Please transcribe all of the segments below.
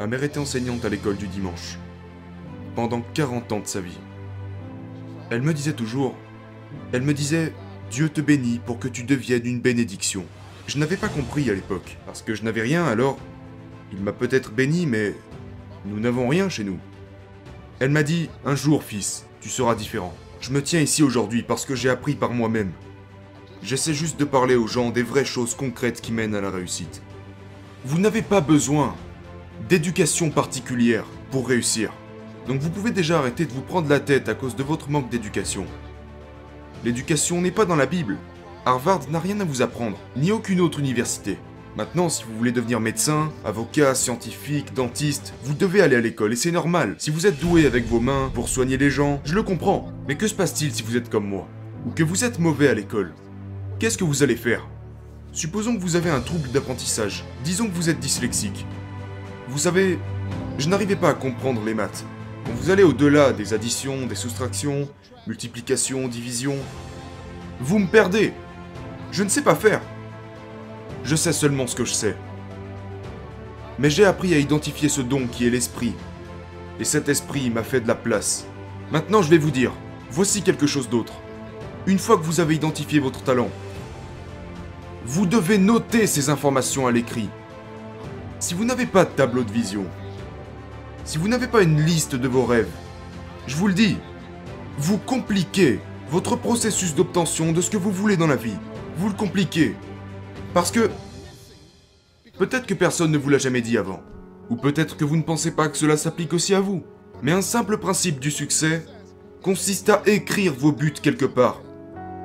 Ma mère était enseignante à l'école du dimanche. Pendant 40 ans de sa vie. Elle me disait toujours, elle me disait, Dieu te bénit pour que tu deviennes une bénédiction. Je n'avais pas compris à l'époque, parce que je n'avais rien alors. Il m'a peut-être béni, mais nous n'avons rien chez nous. Elle m'a dit, un jour fils, tu seras différent. Je me tiens ici aujourd'hui parce que j'ai appris par moi-même. J'essaie juste de parler aux gens des vraies choses concrètes qui mènent à la réussite. Vous n'avez pas besoin d'éducation particulière pour réussir. Donc vous pouvez déjà arrêter de vous prendre la tête à cause de votre manque d'éducation. L'éducation n'est pas dans la Bible. Harvard n'a rien à vous apprendre, ni aucune autre université. Maintenant, si vous voulez devenir médecin, avocat, scientifique, dentiste, vous devez aller à l'école et c'est normal. Si vous êtes doué avec vos mains pour soigner les gens, je le comprends. Mais que se passe-t-il si vous êtes comme moi Ou que vous êtes mauvais à l'école? Qu'est-ce que vous allez faire? Supposons que vous avez un trouble d'apprentissage. Disons que vous êtes dyslexique. Vous savez, je n'arrivais pas à comprendre les maths. Quand vous allez au-delà des additions, des soustractions, multiplication, division, vous me perdez. Je ne sais pas faire. Je sais seulement ce que je sais. Mais j'ai appris à identifier ce don qui est l'esprit. Et cet esprit m'a fait de la place. Maintenant, je vais vous dire, voici quelque chose d'autre. Une fois que vous avez identifié votre talent, vous devez noter ces informations à l'écrit. Si vous n'avez pas de tableau de vision, si vous n'avez pas une liste de vos rêves, je vous le dis, vous compliquez votre processus d'obtention de ce que vous voulez dans la vie. Vous le compliquez. Parce que... Peut-être que personne ne vous l'a jamais dit avant. Ou peut-être que vous ne pensez pas que cela s'applique aussi à vous. Mais un simple principe du succès consiste à écrire vos buts quelque part.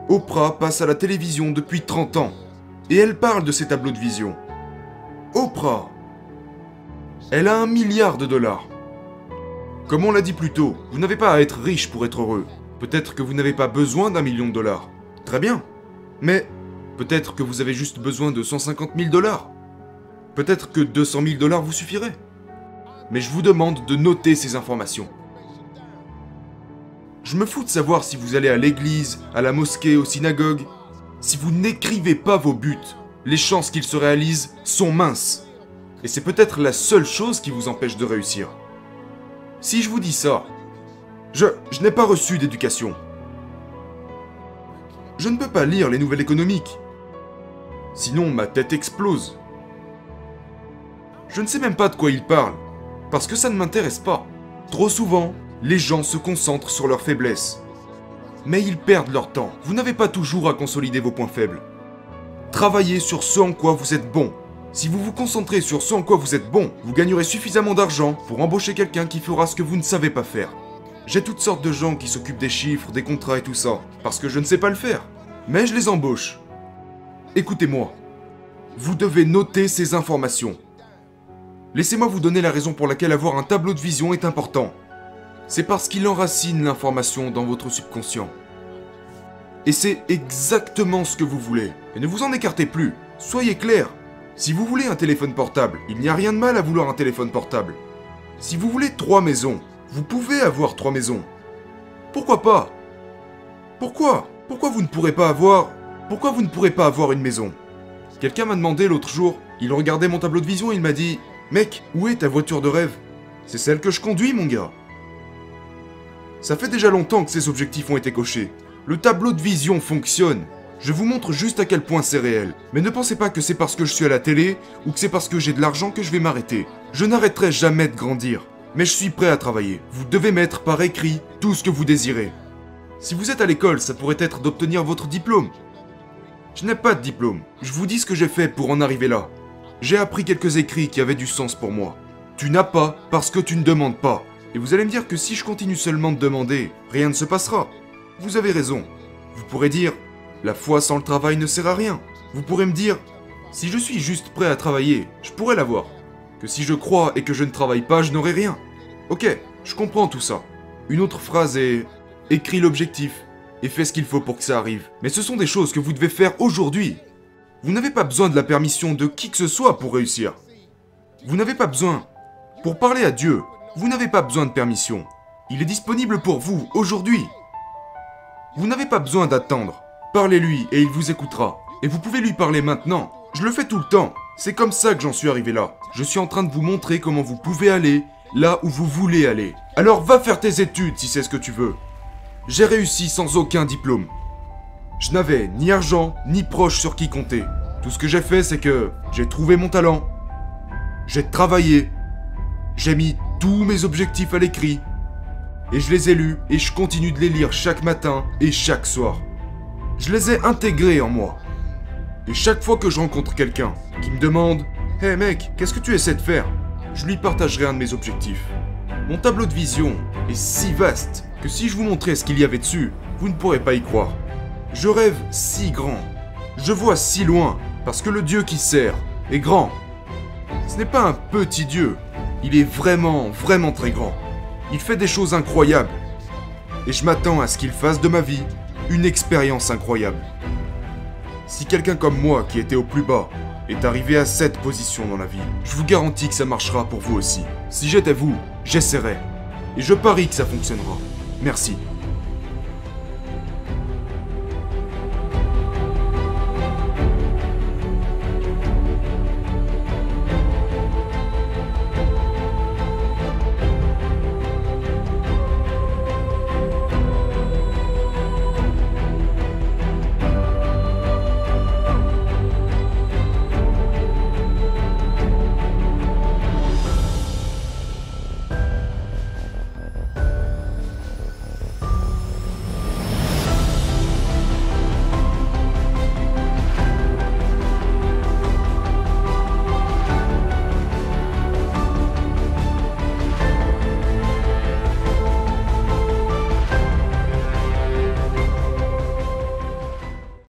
Oprah passe à la télévision depuis 30 ans. Et elle parle de ses tableaux de vision. Oprah Elle a un milliard de dollars. Comme on l'a dit plus tôt, vous n'avez pas à être riche pour être heureux. Peut-être que vous n'avez pas besoin d'un million de dollars. Très bien. Mais peut-être que vous avez juste besoin de 150 000 dollars. Peut-être que 200 000 dollars vous suffiraient. Mais je vous demande de noter ces informations. Je me fous de savoir si vous allez à l'église, à la mosquée, aux synagogues. Si vous n'écrivez pas vos buts, les chances qu'ils se réalisent sont minces. Et c'est peut-être la seule chose qui vous empêche de réussir. Si je vous dis ça, je, n'ai pas reçu d'éducation. Je ne peux pas lire les nouvelles économiques. Sinon, ma tête explose. Je ne sais même pas de quoi ils parlent, parce que ça ne m'intéresse pas. Trop souvent, les gens se concentrent sur leurs faiblesses. Mais ils perdent leur temps. Vous n'avez pas toujours à consolider vos points faibles. Travaillez sur ce en quoi vous êtes bon. Si vous vous concentrez sur ce en quoi vous êtes bon, vous gagnerez suffisamment d'argent pour embaucher quelqu'un qui fera ce que vous ne savez pas faire. J'ai toutes sortes de gens qui s'occupent des chiffres, des contrats et tout ça, parce que je ne sais pas le faire. Mais je les embauche. Écoutez-moi. Vous devez noter ces informations. Laissez-moi vous donner la raison pour laquelle avoir un tableau de vision est important. C'est parce qu'il enracine l'information dans votre subconscient. Et c'est exactement ce que vous voulez. Et ne vous en écartez plus. Soyez clair. Si vous voulez un téléphone portable, il n'y a rien de mal à vouloir un téléphone portable. Si vous voulez trois maisons, vous pouvez avoir trois maisons. Pourquoi pas? Pourquoi? Pourquoi vous ne pourrez pas avoir Pourquoi vous ne pourrez pas avoir une maison? Quelqu'un m'a demandé l'autre jour, il regardait mon tableau de vision et il m'a dit Mec, où est ta voiture de rêve? C'est celle que je conduis, mon gars. Ça fait déjà longtemps que ces objectifs ont été cochés. Le tableau de vision fonctionne. Je vous montre juste à quel point c'est réel. Mais ne pensez pas que c'est parce que je suis à la télé ou que c'est parce que j'ai de l'argent que je vais m'arrêter. Je n'arrêterai jamais de grandir. Mais je suis prêt à travailler. Vous devez mettre par écrit tout ce que vous désirez. Si vous êtes à l'école, ça pourrait être d'obtenir votre diplôme. Je n'ai pas de diplôme. Je vous dis ce que j'ai fait pour en arriver là. J'ai appris quelques écrits qui avaient du sens pour moi. Tu n'as pas parce que tu ne demandes pas. Et vous allez me dire que si je continue seulement de demander, rien ne se passera. Vous avez raison. Vous pourrez dire, la foi sans le travail ne sert à rien. Vous pourrez me dire, si je suis juste prêt à travailler, je pourrais l'avoir. Que si je crois et que je ne travaille pas, je n'aurai rien. Ok, je comprends tout ça. Une autre phrase est, écris l'objectif et fais ce qu'il faut pour que ça arrive. Mais ce sont des choses que vous devez faire aujourd'hui. Vous n'avez pas besoin de la permission de qui que ce soit pour réussir. Vous n'avez pas besoin. Pour parler à Dieu, vous n'avez pas besoin de permission. Il est disponible pour vous aujourd'hui. Vous n'avez pas besoin d'attendre. Parlez-lui et il vous écoutera. Et vous pouvez lui parler maintenant. Je le fais tout le temps. C'est comme ça que j'en suis arrivé là. Je suis en train de vous montrer comment vous pouvez aller là où vous voulez aller. Alors va faire tes études si c'est ce que tu veux. J'ai réussi sans aucun diplôme. Je n'avais ni argent, ni proche sur qui compter. Tout ce que j'ai fait, c'est que j'ai trouvé mon talent. J'ai travaillé. J'ai mis tous mes objectifs à l'écrit. Et je les ai lus et je continue de les lire chaque matin et chaque soir. Je les ai intégrés en moi. Et chaque fois que je rencontre quelqu'un qui me demande Hé hey mec, qu'est-ce que tu essaies de faire? Je lui partagerai un de mes objectifs. Mon tableau de vision est si vaste que si je vous montrais ce qu'il y avait dessus, vous ne pourrez pas y croire. Je rêve si grand. Je vois si loin parce que le Dieu qui sert est grand. Ce n'est pas un petit Dieu. Il est vraiment, vraiment très grand. Il fait des choses incroyables. Et je m'attends à ce qu'il fasse de ma vie une expérience incroyable. Si quelqu'un comme moi, qui était au plus bas, est arrivé à cette position dans la vie, je vous garantis que ça marchera pour vous aussi. Si j'étais vous, j'essaierais. Et je parie que ça fonctionnera. Merci.